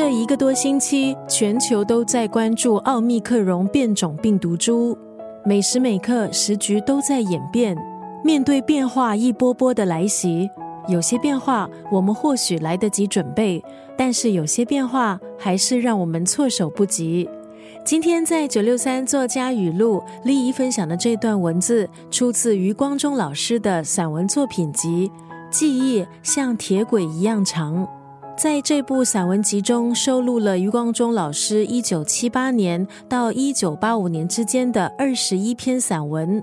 这一个多星期，全球都在关注奥密克戎变种病毒株，每时每刻时局都在演变。面对变化一波波的来袭，有些变化我们或许来得及准备，但是有些变化还是让我们措手不及。今天在九六三作家语录，丽怡分享的这段文字出自余光中老师的散文作品集《记忆像铁轨一样长》。在这部散文集中，收录了余光中老师一九七八年到一九八五年之间的二十一篇散文，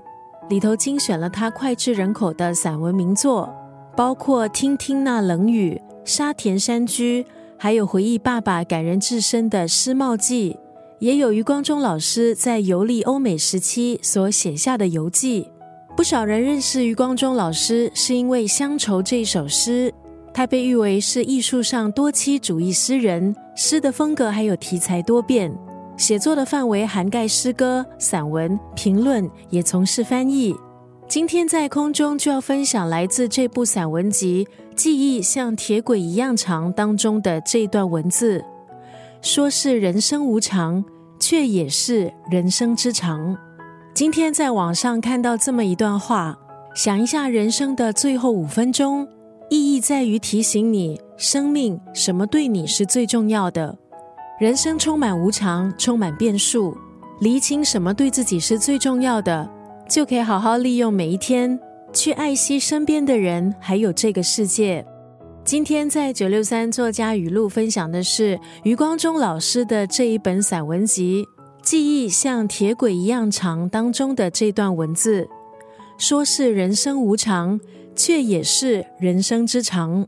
里头精选了他脍炙人口的散文名作，包括《听听那冷雨》《沙田山居》，还有回忆爸爸感人至深的《诗帽记》。也有余光中老师在游历欧美时期所写下的游记，不少人认识余光中老师是因为《乡愁》这首诗，他被誉为是艺术上多栖主义诗人，诗的风格还有题材多变，写作的范围涵盖诗歌、散文、评论，也从事翻译。今天在空中就要分享来自这部散文集《记忆像铁轨一样长》当中的这段文字。说是人生无常，却也是人生之常。今天在网上看到这么一段话，想一下人生的最后五分钟，意义在于提醒你，生命什么对你是最重要的。人生充满无常，充满变数，厘清什么对自己是最重要的，就可以好好利用每一天，去爱惜身边的人，还有这个世界。今天在九六三作家语录分享的是余光中老师的这一本散文集《记忆像铁轨一样长》当中的这段文字，说是人生无常，却也是人生之长。